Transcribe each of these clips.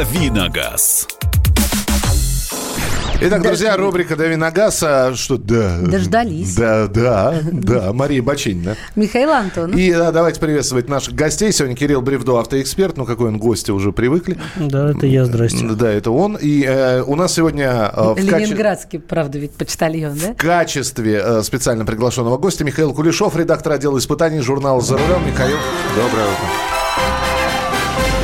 Давиногаз. Итак, друзья, рубрика «Дави на газ». А Что, да. Дождались. Да, да, да. Мария Бачинина. Михаил Антонов. И да, давайте приветствовать наших гостей. Сегодня Кирилл Бревдо, автоэксперт. Ну, какой он гости уже привыкли. Да, это я, здрасте. Да, это он. И э, у нас сегодня э, в, каче- Ленинградский, правда, ведь почтальон, да? в качестве э, специально приглашенного гостя Михаил Кулешов, редактор отдела испытаний журнала «За рулем». Михаил, доброе утро.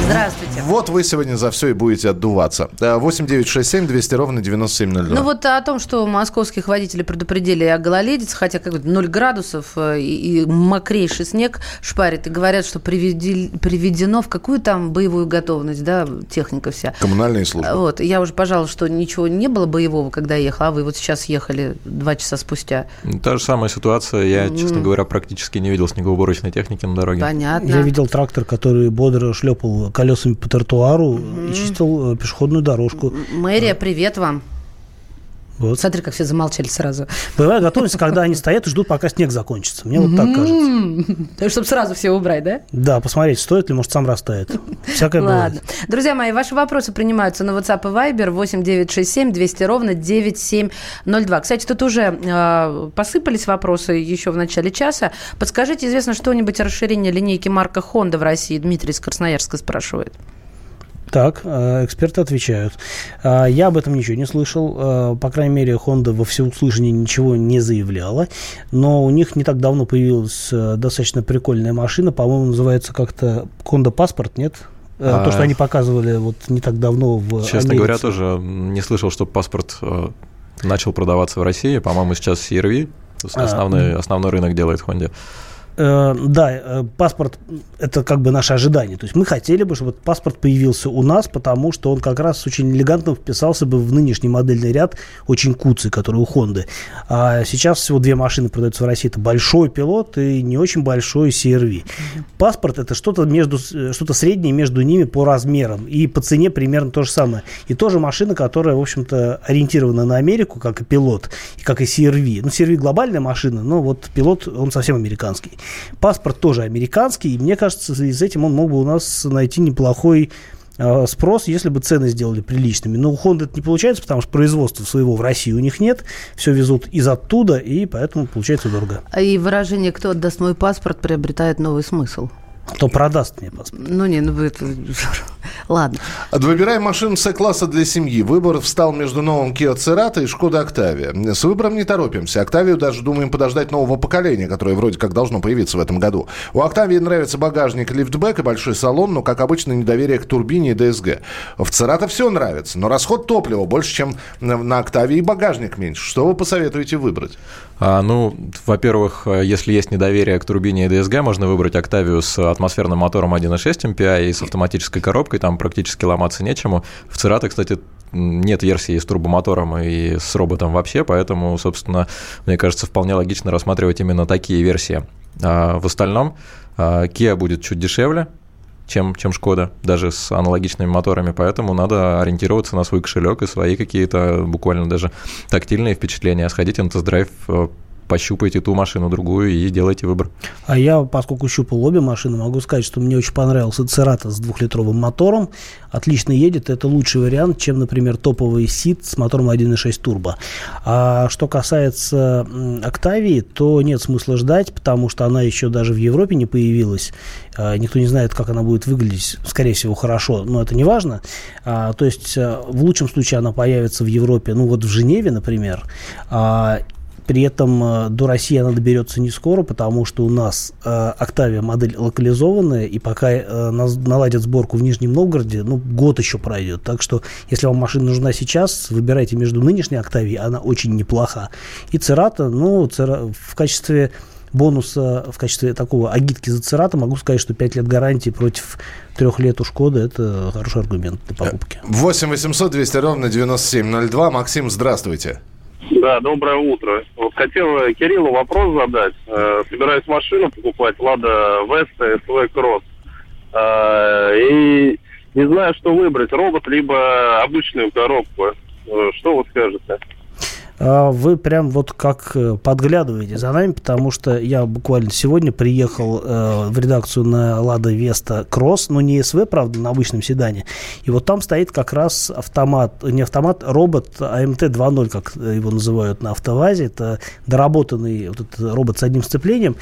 Здравствуйте. Вот вы сегодня за все и будете отдуваться. Э, 8 9 6 7 200 ровно 9702. Ну вот о том, что московских водителей предупредили о гололедице, хотя как бы 0 градусов э, и, и мокрейший снег шпарит, и говорят, что приведи- приведено в какую там боевую готовность, да, техника вся. Коммунальные службы. Вот, я уже пожаловалась, что ничего не было боевого, когда я ехала, а вы вот сейчас ехали два часа спустя. Та же самая ситуация. Я, честно говоря, практически не видел снегоуборочной техники на дороге. Понятно. Я видел трактор, который бодро шлепал колесами по тротуару и чистил э, пешеходную дорожку. Мэрия, привет вам. Вот. Смотри, как все замолчали сразу. Боевая готовность, когда они стоят и ждут, пока снег закончится. Мне вот так кажется. Чтобы сразу все убрать, да? Да, посмотреть, стоит ли, может, сам растает. Всякое Ладно. бывает. Друзья мои, ваши вопросы принимаются на WhatsApp и Viber 8 967 200 ровно 9702. Кстати, тут уже э, посыпались вопросы еще в начале часа. Подскажите, известно что-нибудь о расширении линейки марка Honda в России? Дмитрий из Красноярска спрашивает. Так, э, эксперты отвечают. А, Я об этом ничего не слышал. Э, По крайней мере, Honda во всеуслышание ничего не заявляла. Но у них не так давно появилась э, достаточно прикольная машина. По-моему, называется как-то Honda Паспорт, нет? Э, А. То, что они показывали вот не так давно в Честно Америке. говоря, тоже не слышал, что паспорт э, начал продаваться в России. По-моему, сейчас CRV А, основной, основной рынок делает Honda. Э, да, э, паспорт – это как бы наше ожидание. То есть мы хотели бы, чтобы паспорт появился у нас, потому что он как раз очень элегантно вписался бы в нынешний модельный ряд, очень куцый, который у Хонды. А сейчас всего две машины продаются в России. Это большой пилот и не очень большой CRV. Паспорт – это что-то между, э, что-то среднее между ними по размерам. И по цене примерно то же самое. И тоже машина, которая, в общем-то, ориентирована на Америку, как и пилот, и как и CRV. Ну, CRV глобальная машина, но вот пилот, он совсем американский. Паспорт тоже американский, и мне кажется, с этим он мог бы у нас найти неплохой э, спрос, если бы цены сделали приличными. Но у Honda это не получается, потому что производства своего в России у них нет, все везут из оттуда, и поэтому получается дорого. И выражение «кто отдаст мой паспорт» приобретает новый смысл. Кто продаст мне паспорт? Ну, не, ну это... Ладно. Выбираем машину С-класса для семьи. Выбор встал между новым Kia Cerato и Шкода Octavia. С выбором не торопимся. Octavia даже думаем подождать нового поколения, которое вроде как должно появиться в этом году. У Octavia нравится багажник, лифтбэк и большой салон, но, как обычно, недоверие к турбине и ДСГ. В Cerato все нравится, но расход топлива больше, чем на на Octavia и багажник меньше. Что вы посоветуете выбрать? А, ну, во-первых, э, если есть недоверие к турбине и ДСГ, можно выбрать Octavia с атмосферным мотором 1.6 MPI и с автоматической коробкой, там практически ломаться нечему. В Cerato, кстати, нет версии с турбомотором и с роботом вообще, поэтому, собственно, мне кажется, вполне логично рассматривать именно такие версии. А в остальном а, Kia будет чуть дешевле, чем, чем Шкода, даже с аналогичными моторами, поэтому надо ориентироваться на свой кошелек и свои какие-то буквально даже тактильные впечатления. Сходите на тест-драйв, пощупайте ту машину, другую и делайте выбор. А я, поскольку щупал обе машины, могу сказать, что мне очень понравился Церата с двухлитровым мотором. Отлично едет. Это лучший вариант, чем, например, топовый Сит с мотором 1.6 турбо. А что касается Октавии, то нет смысла ждать, потому что она еще даже в Европе не появилась. А, Никто не знает, как она будет выглядеть. Скорее всего, хорошо, но это не важно. А, То есть, э, в лучшем случае она появится в Европе, ну вот в Женеве, например. При этом э, до России она доберется не скоро, потому что у нас э, Octavia модель локализованная, и пока э, наладят сборку в Нижнем Новгороде, ну, год еще пройдет. Так что, если вам машина нужна сейчас, выбирайте между нынешней Octavia, она очень неплоха, и Церата, ну, в качестве бонуса, в качестве такого агитки за Церата могу сказать, что 5 лет гарантии против трех лет у Шкоды – это хороший аргумент для покупки. 8 800 200 ровно 9702. Максим, здравствуйте. Да, доброе утро. Вот хотел э, Кириллу вопрос задать. Э, собираюсь машину покупать, Лада Веста, СВ Кросс. Э, и не знаю, что выбрать, робот либо обычную коробку. Э, что вы скажете? А вы прям вот как э, подглядываете за нами, потому что я буквально сегодня приехал э, в редакцию на Лада Веста Кросс, но не СВ, правда, на обычном седане. И вот там стоит как раз автомат, не автомат, робот АМТ 2.0, как его называют на автовазе. Это доработанный вот этот робот с одним сцеплением.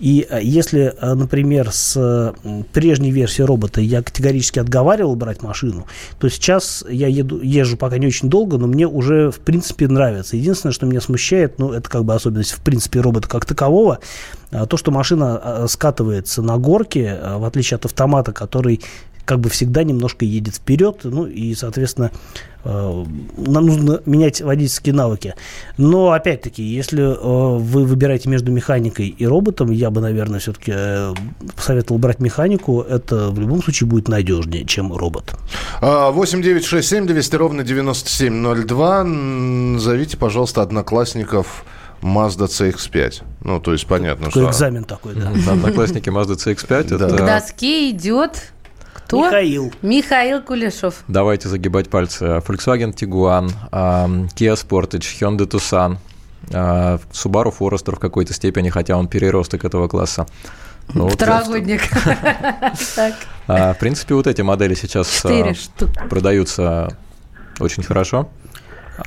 И э, если, например, с прежней версии робота я категорически отговаривал брать машину, то сейчас я еду, езжу пока не очень долго, но мне уже, в принципе, нравится. Единственное, что меня смущает, ну, это как бы особенность, в принципе, робота как такового, а, то, что машина а, скатывается на горке, а, в отличие от автомата, который как бы всегда немножко едет вперед, ну и, соответственно, э, нам нужно менять водительские навыки. Но, опять-таки, если э, вы выбираете между механикой и роботом, я бы, наверное, все-таки э, посоветовал брать механику. Это в любом случае будет надежнее, чем робот. 8 9 6 7 200 ровно 9702. Зовите, пожалуйста, одноклассников Mazda CX-5. Ну, то есть понятно, такой что... экзамен такой, да. Одноклассники Mazda CX-5. Да. К доске идет кто? Михаил. Михаил Кулешов. Давайте загибать пальцы. Volkswagen Tiguan, Kia Sportage, Hyundai Tucson, Subaru Forester в какой-то степени, хотя он переросток этого класса. Ну, Второгодник. А, в принципе, вот эти модели сейчас а, продаются очень хорошо.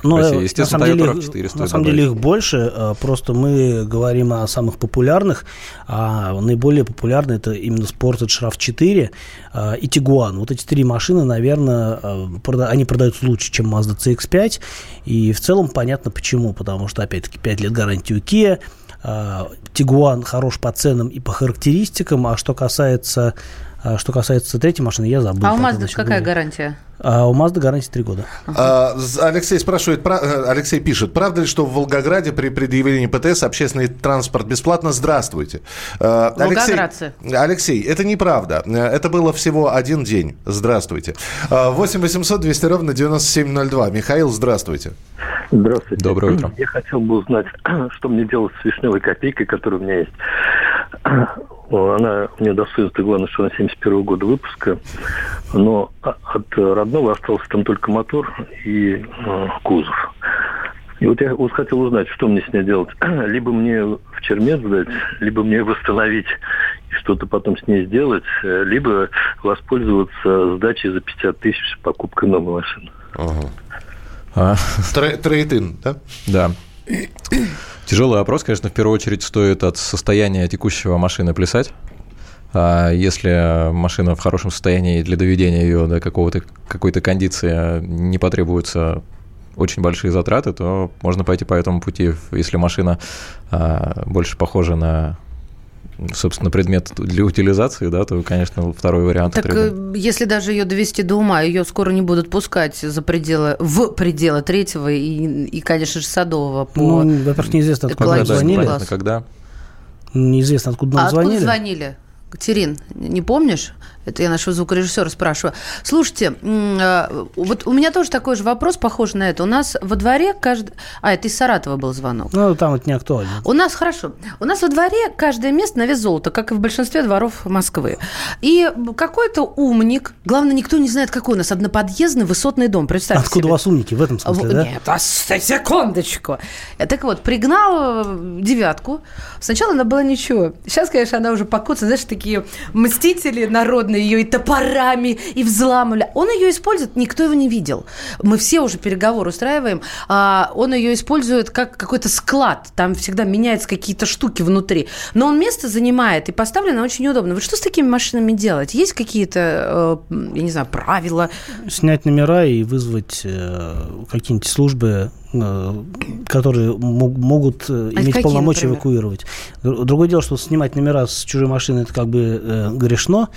Ну, России. Естественно, на самом деле, 4 На самом деле их больше, а, просто мы говорим о самых популярных, а наиболее популярные это именно Sportage RAV4 а, и Tiguan. Вот эти три машины, наверное, они продаются лучше, чем Mazda CX-5, и в целом понятно почему, потому что, опять-таки, 5 лет гарантии у Kia, Тигуан хорош по ценам и по характеристикам, а что касается что касается третьей машины, я забыл. А у Mazda какая гарантия? А у Mazda гарантия 3 года. А, Алексей спрашивает, э, Алексей пишет, правда ли, что в Волгограде при предъявлении ПТС общественный транспорт бесплатно? Здравствуйте. А, Алексей, Алексей, это неправда. Это было всего один день. Здравствуйте. 8 800 200 ровно 9702. Михаил, здравствуйте. Здравствуйте. Доброе утро. Я хотел бы узнать, что мне делать с вишневой копейкой, которая у меня есть. Она мне достается, главное, что она 71 года выпуска, но от родного остался там только мотор и э, кузов. И вот я вот хотел узнать, что мне с ней делать. Либо мне в чермет сдать, либо мне восстановить и что-то потом с ней сделать, э, либо воспользоваться сдачей за 50 тысяч покупкой новой машины. Ага. А. Трейд-ин, да? Да. Тяжелый вопрос, конечно, в первую очередь стоит от состояния текущего машины плясать. А если машина в хорошем состоянии для доведения ее до какого-то какой-то кондиции не потребуются очень большие затраты, то можно пойти по этому пути. Если машина а, больше похожа на собственно, предмет для утилизации, да, то, конечно, второй вариант. Так требует. Э, если даже ее довести до ума, ее скоро не будут пускать за пределы, в пределы третьего и, и конечно же, садового. По ну, во-первых, неизвестно, откуда когда, звонили. когда. Неизвестно, откуда нам а звонили. Откуда звонили? Катерин, не помнишь? Это я нашего звукорежиссера спрашиваю. Слушайте, а, вот у меня тоже такой же вопрос, похожий на это. У нас во дворе каждый... А, это из Саратова был звонок. Ну, там это не актуально. У нас, хорошо. У нас во дворе каждое место на вес золота, как и в большинстве дворов Москвы. И какой-то умник, главное, никто не знает, какой у нас одноподъездный высотный дом. Представьте Откуда себе. у вас умники в этом смысле, да? Нет, а, секундочку. Так вот, пригнал э, девятку. Сначала она была ничего. Сейчас, конечно, она уже покоцана. Знаешь, такие мстители народные ее и топорами, и взламывали. Он ее использует, никто его не видел. Мы все уже переговоры устраиваем. А он ее использует как какой-то склад. Там всегда меняются какие-то штуки внутри. Но он место занимает, и поставлено очень удобно. Вот что с такими машинами делать? Есть какие-то, э, я не знаю, правила? Снять номера и вызвать э, какие-нибудь службы которые могут э, а иметь полномочия например? эвакуировать. Другое дело, что снимать номера с чужой машины это как бы э, грешно,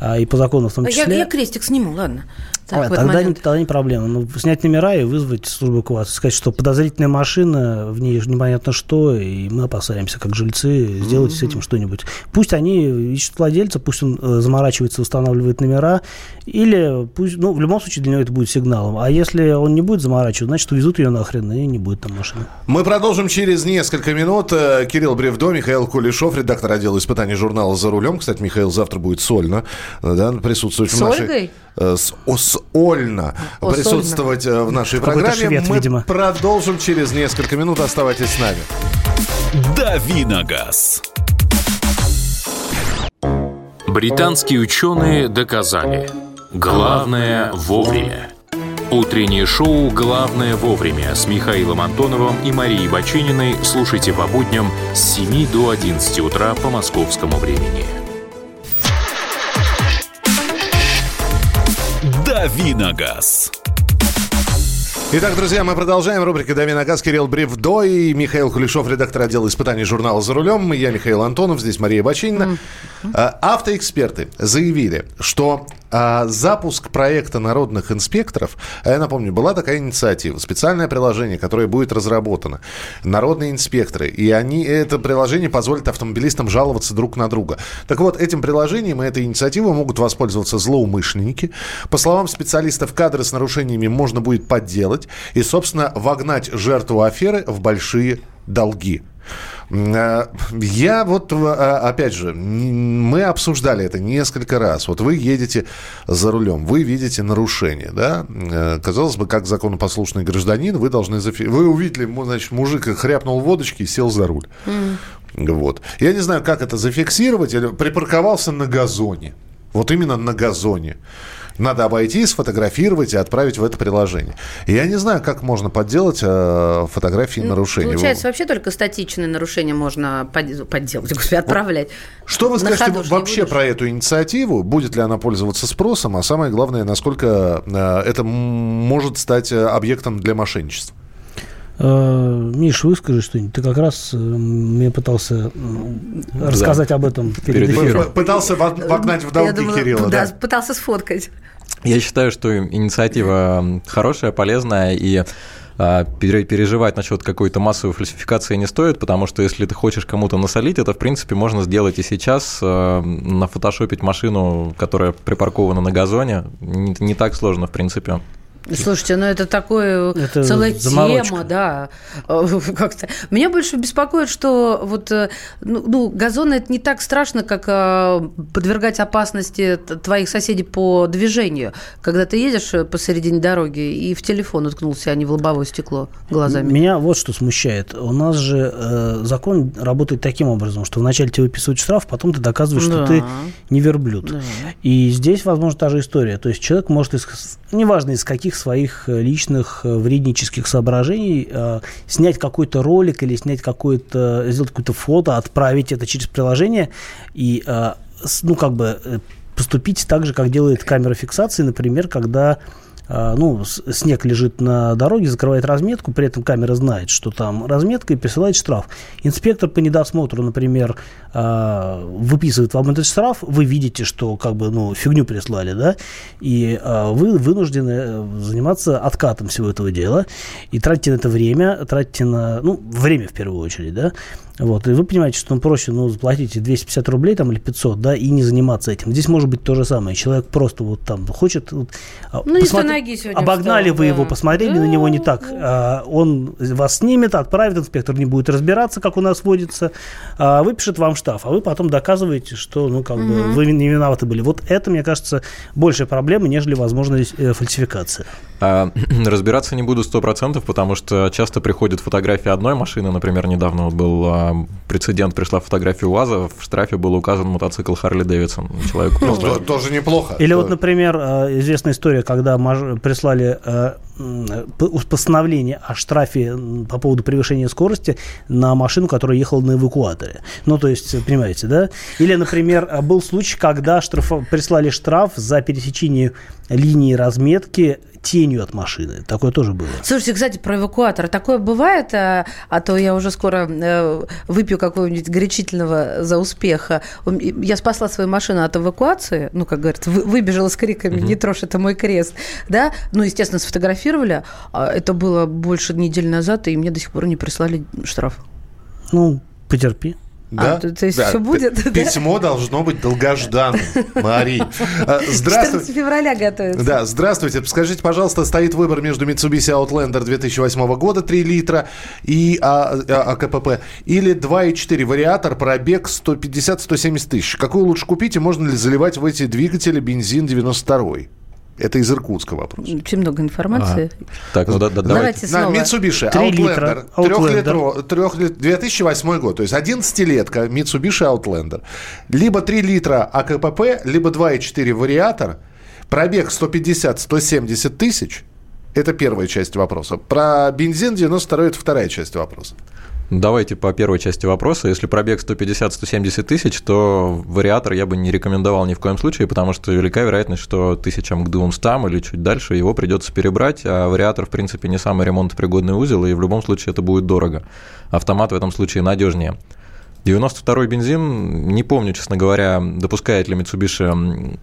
а, и по закону в том числе. Я, я крестик сниму, ладно. Так, а, тогда, не, тогда не проблема. Ну, снять номера и вызвать службу эвакуации. Сказать, что подозрительная машина, в ней непонятно что, и мы опасаемся, как жильцы, сделать mm-hmm. с этим что-нибудь. Пусть они ищут владельца, пусть он э, заморачивается, устанавливает номера, или пусть, ну, в любом случае для него это будет сигналом. А если он не будет заморачивать, значит, увезут ее нахрен, и не будет там машины. Мы продолжим через несколько минут. Э, Кирилл Бревдо, Михаил Кулешов, редактор отдела испытаний журнала «За рулем». Кстати, Михаил завтра будет сольно да, присутствовать с в нашей... Ольгой? э, с, с Ольна Осольно. присутствовать э, в нашей Какой-то программе. швед, Мы видимо. продолжим через несколько минут. Оставайтесь с нами. Давиногаз. Британские ученые доказали. Главное вовремя. Утреннее шоу «Главное вовремя» с Михаилом Антоновым и Марией Бачининой слушайте по будням с 7 до 11 утра по московскому времени. Давиногаз. Итак, друзья, мы продолжаем. Рубрика «Дави на газ». Кирилл Бревдо и Михаил Кулешов, редактор отдела испытаний журнала «За рулем». Я Михаил Антонов, здесь Мария Бочинина. А, Автоэксперты заявили, что а, запуск проекта народных инспекторов, а я напомню, была такая инициатива, специальное приложение, которое будет разработано. Народные инспекторы. И они, это приложение позволит автомобилистам жаловаться друг на друга. Так вот, этим приложением и этой инициативой могут воспользоваться злоумышленники. По словам специалистов, кадры с нарушениями можно будет подделать и, собственно, вогнать жертву аферы в большие долги. Э, Я вот, э, опять же, мы обсуждали это несколько раз. Вот вы едете за рулем, вы видите нарушение, да? Э, Казалось бы, как законопослушный гражданин, вы должны... зафи- Вы увидели, значит, мужик хряпнул водочки и сел за руль. Вот. Я не знаю, как это зафиксировать. Припарковался на газоне. Вот именно на газоне. Надо обойти, сфотографировать и отправить в это приложение. Я не знаю, как можно подделать э, фотографии нарушений. Получается, вообще только статичные нарушения можно под- подделать, господи, отправлять. Что вы скажете вообще про эту инициативу? Будет ли она пользоваться спросом? А самое главное, насколько э, это может стать э, объектом для мошенничества? Э, Миш, выскажи что-нибудь. Ты как раз э, мне пытался рассказать об этом перед Перед эфиром. Пытался во- вогнать в долги думала, Кирилла, да, да? пытался сфоткать. Я считаю, что инициатива хорошая, полезная, и а, пере- переживать насчет какой-то массовой фальсификации не стоит, потому что если ты хочешь кому-то насолить, это, в принципе, можно сделать и сейчас, э, нафотошопить машину, которая припаркована на газоне, не, не так сложно, в принципе. Слушайте, ну это такое Это целая заморочка. тема, да. Э, Как-то. Меня больше беспокоит, что вот э, ну, ну, газоны это не так страшно, как э, подвергать опасности твоих соседей по движению, когда ты едешь посередине дороги и в телефон уткнулся, а не в лобовое стекло глазами. Меня вот что смущает. У нас же э, закон работает таким образом, что вначале тебе выписывают штраф, потом ты доказываешь, что Да. ты не верблюд. Да. И здесь, возможно, та же история. То есть человек может, из, неважно из каких своих э, личных э, вреднических соображений, э, снять какой-то ролик или снять какое-то, сделать какое-то фото, отправить это через приложение и, ну, как бы поступить так же, как делает камера фиксации, например, когда ну, с- снег лежит на дороге, закрывает разметку, при этом камера знает, что там разметка, и присылает штраф. Инспектор по недосмотру, например, а, выписывает вам этот штраф, вы видите, что как бы, ну, фигню прислали, да, и а, вы вынуждены э, заниматься откатом всего этого дела, и тратите на это время, тратите на, ну, время в первую очередь, да, вот, и вы понимаете, что ну, проще, ну, заплатите 250 рублей там или 500, да, и не заниматься этим. Здесь может быть то же самое. Человек просто вот там хочет... вот, а, Ну, посмотри- ноги сегодня Обогнали встал, вы да. его, посмотрели на него не так. А, он вас снимет, отправит, инспектор не будет разбираться, как у нас водится, а, выпишет вам штраф, а вы потом доказываете, что, ну, как бы, вы не виноваты были. Вот это, мне кажется, большая проблема, нежели возможность э, фальсификации. А, разбираться не буду 100%, потому что часто приходят фотографии одной машины. Например, недавно вот был а, прецедент, пришла фотография УАЗа, в штрафе был указан мотоцикл Харли Дэвидсон. Человеку Ну, просто... то- тоже неплохо. Или вот, например, известная история, когда маж- прислали э, постановление о штрафе по поводу превышения скорости на машину, которая ехала на эвакуаторе. Ну, то есть, э, понимаете, да? Или, например, э, был случай, когда штраф- прислали штраф за пересечение линии разметки тенью от машины. Такое тоже было. Слушайте, кстати, про эвакуатор. Такое бывает, а, а то я уже скоро э, выпью какого-нибудь горячительного за успех. А, у м- Я спасла свою машину от эвакуации, ну, как говорится, вы- выбежала с криками «Не трожь, это мой крест!» Да? Ну, естественно, сфотографировали. А Это было больше недели назад, и мне до сих пор не прислали штраф. Ну, потерпи. А, то- то есть всё будет, П- да? Письмо должно быть долгожданным, Мари. А, 14 Здравствуйте. февраля готовится. Да, здравствуйте. Скажите, пожалуйста, стоит выбор между Mitsubishi Outlander 2008 года 3 литра и а, а, АКПП или 2.4 вариатор, пробег 150-170 тысяч. Какую лучше купить и можно ли заливать в эти двигатели бензин 92 Это из Иркутска вопрос. Очень много информации. А. Так, ну да, да, Давайте снова. Mitsubishi Outlander, литра. трехлитро- трех- 2008 год, то есть 11-летка Mitsubishi Outlander. Либо 3 литра АКПП, либо 2,4 вариатор, пробег 150-170 тысяч. Это первая часть вопроса. Про бензин 92 это вторая часть вопроса. Давайте по первой части вопроса. Если пробег 150-170 тысяч, то вариатор я бы не рекомендовал ни в коем случае, потому что велика вероятность, что тысячам к 200 или чуть дальше его придется перебрать, а вариатор, в принципе, не самый ремонтопригодный узел, и в любом случае это будет дорого. Автомат в этом случае надежнее. 92-й бензин, не помню, честно говоря, допускает ли Mitsubishi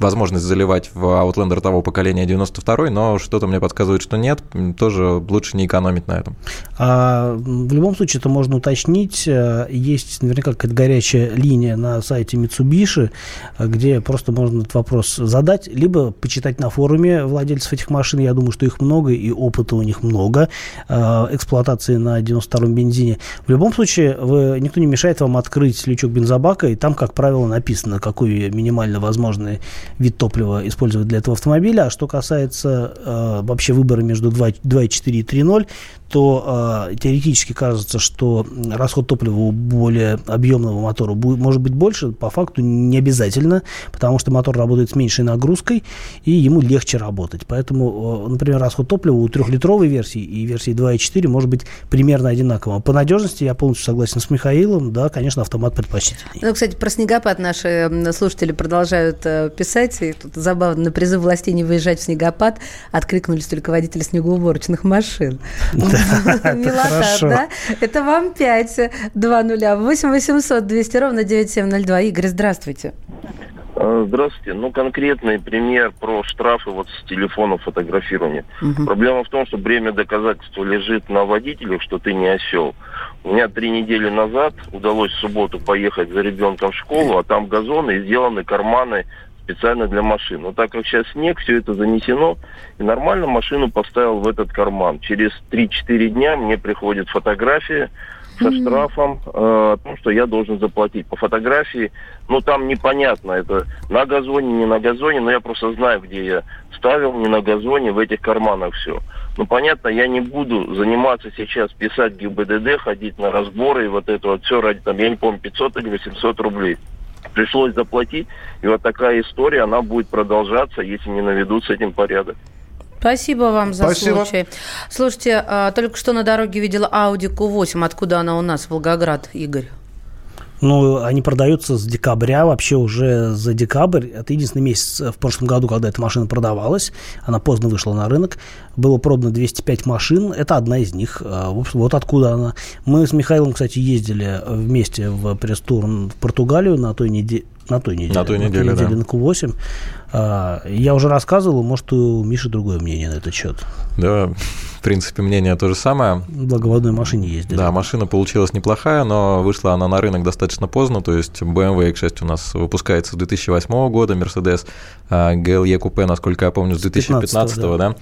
возможность заливать в Outlander того поколения 92-й, но что-то мне подсказывает, что нет, тоже лучше не экономить на этом. А, в любом случае это можно уточнить. Э, Есть наверняка какая-то горячая линия на сайте Mitsubishi, э, где просто можно этот вопрос задать, либо почитать на форуме владельцев этих машин. Я думаю, что их много и опыта у них много э, эксплуатации на 92-м бензине. В любом случае, вы, никто не мешает вам открыть лючок бензобака, и там, как правило, написано, какой минимально возможный вид топлива использовать для этого автомобиля. А что касается э, вообще выбора между 2, 2.4 и 3.0, то э, теоретически кажется, что расход топлива у более объемного мотора будет, может быть больше, по факту не обязательно, потому что мотор работает с меньшей нагрузкой, и ему легче работать. Поэтому, э, например, расход топлива у трехлитровой версии и версии 2.4 может быть примерно одинаковым. По надежности я полностью согласен с Михаилом, да, конечно, автомат предпочтительнее. Ну, кстати, про снегопад наши слушатели продолжают э, писать. И тут забавно, на призыв властей не выезжать в снегопад откликнулись только водители снегоуборочных машин. Милота, да? Это вам 5, 2 нуля. 8 800 200 ровно 9702. Игорь, здравствуйте. Э, Здравствуйте. Ну, конкретный пример про штрафы вот с телефона фотографирования. Проблема в том, что бремя доказательства лежит на водителях, что ты не осел. У меня три недели назад удалось в субботу поехать за ребенком в школу, а там газоны и сделаны карманы специально для машин. Но так как сейчас снег, все это занесено, и нормально машину поставил в этот карман. Через 3-4 дня мне приходит фотография со штрафом э, о том, что я должен заплатить. По фотографии, ну там непонятно, это на газоне, не на газоне, но я просто знаю, где я ставил, не на газоне, в этих карманах все. Ну понятно, я не буду заниматься сейчас, писать ГИБДД, ходить на разборы и вот это вот все ради, там, я не помню, 500 или 800 рублей. Пришлось заплатить, и вот такая история, она будет продолжаться, если не наведут с этим порядок. Спасибо вам за Спасибо. случай. Слушайте, а, только что на дороге видела Audi Q8. Откуда она у нас? Волгоград, Игорь. Ну, они продаются с декабря, вообще уже за декабрь. Это единственный месяц в прошлом году, когда эта машина продавалась. Она поздно вышла на рынок. Было продано 205 машин. Это одна из них. В общем, Вот откуда она. Мы с Михаилом, кстати, ездили вместе в пресс-тур в Португалию на той неделе. На той неделе. На той неделе, да. на Q8. А, Я уже рассказывал, может, у Миши другое мнение на этот счет. Да, в принципе, мнение то же самое. Благо в одной машине ездили. Да, машина получилась неплохая, но вышла она на рынок достаточно поздно, то есть BMW X6 у нас выпускается с 2008 года, Mercedes а, GLE купе, насколько я помню, с 2015 15-го, да.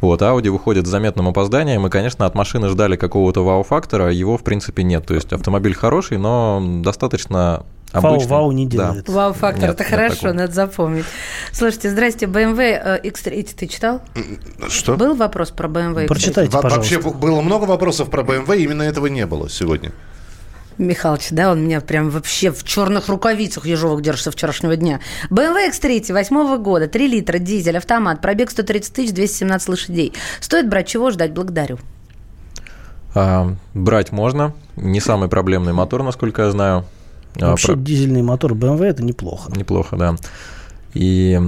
Вот, Audi выходит с заметным опозданием, и, конечно, от машины ждали какого-то вау-фактора, его, в принципе, нет. То есть автомобиль хороший, но достаточно обычный. вау не Да. делает. Вау-фактор, Нет, это хорошо, такого. надо запомнить. Слушайте, здрасте, BMW э, X3 ты читал? Что? Был вопрос про BMW X3? Прочитайте, Во- пожалуйста. Вообще было много вопросов про BMW, именно этого не было сегодня. Михалыч, да, он меня прям вообще в черных рукавицах ежовых держит со вчерашнего дня. BMW X3 восьмого года, 3 литра, дизель, автомат, пробег 130 тысяч, 217 лошадей. Стоит брать, чего ждать? Благодарю. А, брать можно, не самый проблемный мотор, насколько я знаю. А, Вообще про- дизельный мотор BMW это неплохо. Неплохо, да. И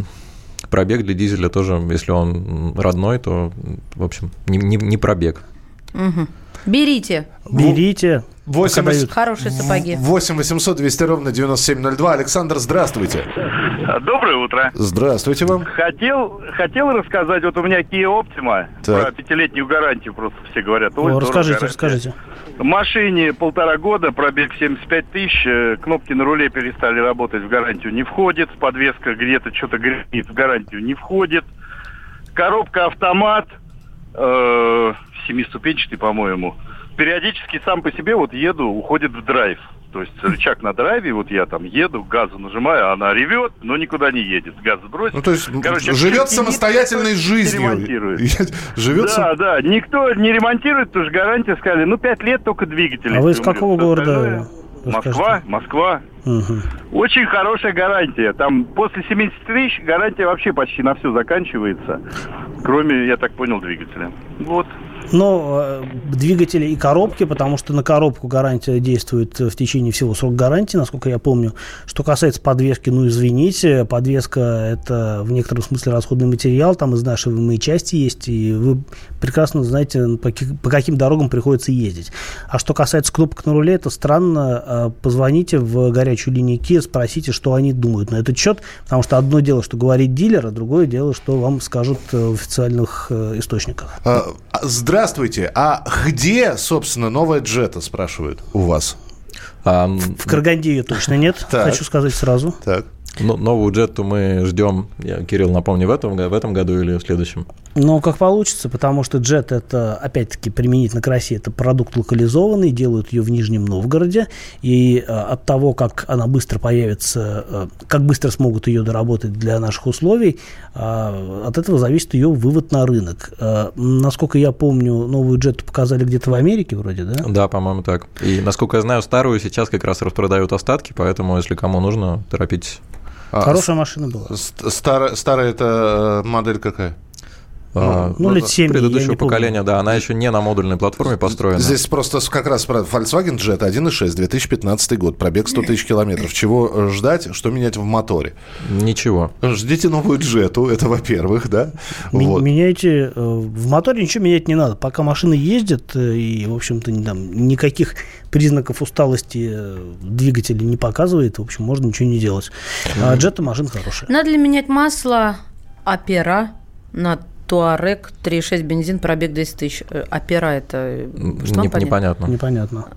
пробег для дизеля тоже, если он родной, то, в общем, не, не- не пробег. Мгм. Берите. Берите. Восемь пока вос- дают. Хорошие сапоги. 8 800 200 ровно 9702. Александр, здравствуйте. Доброе утро. Здравствуйте вам. Хотел, хотел рассказать, вот у меня Kia Optima, Так. про пятилетнюю гарантию просто все говорят. Ой, О, расскажите, гарантия. расскажите. Машине полтора года, пробег 75 тысяч, э, кнопки на руле перестали работать, в гарантию не входит, подвеска где-то что-то гремит, в гарантию не входит. Коробка автомат, э, семиступенчатый, по-моему. Периодически сам по себе вот еду, уходит в драйв. То есть рычаг на драйве, вот я там еду, газу нажимаю, а она ревет, но никуда не едет. Газ бросит. Ну, то есть Короче, живет самостоятельной жизнью. Живет Да, да, никто не ремонтирует, потому что гарантия сказали, ну, пять лет только двигатель. А вы из какого умрет. города? Москва, Москва. Мгм. Очень хорошая гарантия. Там после 70 тысяч гарантия вообще почти на все заканчивается. Кроме, я так понял, двигателя. Вот. Но э, двигатели и коробки, потому что на коробку гарантия действует в течение всего срока гарантии, насколько я помню. Что касается подвески, ну извините, подвеска это в некотором смысле расходный материал, там изнашиваемые части есть, и вы прекрасно знаете, по, по каким дорогам приходится ездить. А что касается кнопок на руле, это странно. Э, Позвоните в горячую линию Kia, спросите, что они думают на этот счет, потому что одно дело, что говорит дилер, а другое дело, что вам скажут э, в официальных э, источниках. А, а, Здравствуйте. А где, собственно, новая джета, спрашивают у вас? В Караганде ее точно нет, Так. хочу сказать сразу. Так. Ну, новую джетту мы ждем, я, Кирилл, напомню, в этом, в этом году или в следующем? Но как получится, потому что джет это, опять-таки, применительно к России, это продукт локализованный, делают ее в Нижнем Новгороде, и э, от того, как она быстро появится, э, как быстро смогут ее доработать для наших условий, э, от этого зависит ее вывод на рынок. Э, насколько я помню, новую джету показали где-то в Америке вроде, да? Да, по-моему, так. И, насколько я знаю, старую сейчас как раз распродают остатки, поэтому, если кому нужно, торопитесь. А, Хорошая машина была. Старая, старая это э, модель какая? А, Ну, лет 7, я предыдущего не помню. поколения, да, она еще не на модульной платформе построена. Здесь просто как раз про Volkswagen Jet 1.6, 2015 год, пробег 100 тысяч километров. Чего э, ждать, что менять в моторе? Ничего. Ждите новую джету, это во-первых, да? Ми- Вот. Меняйте э, в моторе ничего менять не надо. Пока машина ездит э, и, в общем-то, не- там, никаких признаков усталости двигателя не показывает, в общем, можно ничего не делать. А джета машина хорошая. Надо ли менять масло опера на Туарек 3.6 бензин, пробег 200 тысяч. Э, Опера это... э, Что Не- понятно? непонятно. Непонятно.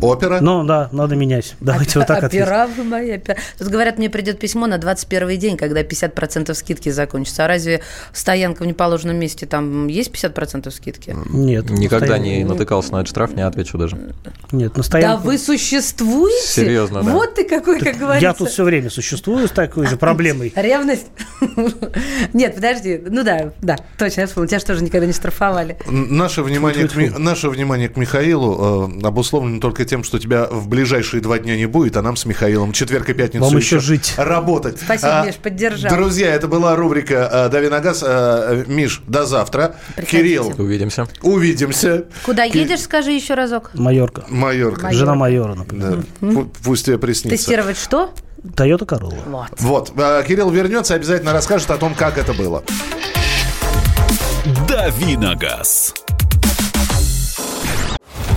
Опера? Но да, надо менять. Давайте вот так ответим. Опера вы мои, опера. Тут говорят, мне придет письмо на 21 день, когда 50% скидки закончатся. А разве стоянка в неположенном месте, там есть 50% скидки? Нет. Никогда не натыкался на этот штраф, не отвечу даже. Нет, на Да стоянку. вы существуете? Серьезно, да. Вот ты какой, как говорится. Я тут все время существую с такой же проблемой. Ревность? Нет, подожди. Ну да, да, точно, я вспомнила. Тебя же тоже никогда не штрафовали. Наше внимание, к, наше внимание к Михаилу э, обусловлено только тем, что тебя в ближайшие два дня не будет, а нам с Михаилом четверг и пятницу Вам еще жить. работать. Спасибо, А, Миш, поддержал. Друзья, это была рубрика э, «Дави на газ». Э, Миш, до завтра. Приходите. Кирилл, Увидимся. увидимся. Куда едешь, скажи еще разок. Майорка. Майорка. Майор. Жена майора, например. Да. Пу- Пусть тебе приснится. Тестировать что? Тойота Королла. Вот. Вот. э, Кирилл вернется, обязательно расскажет о том, как это было. «Дави на газ».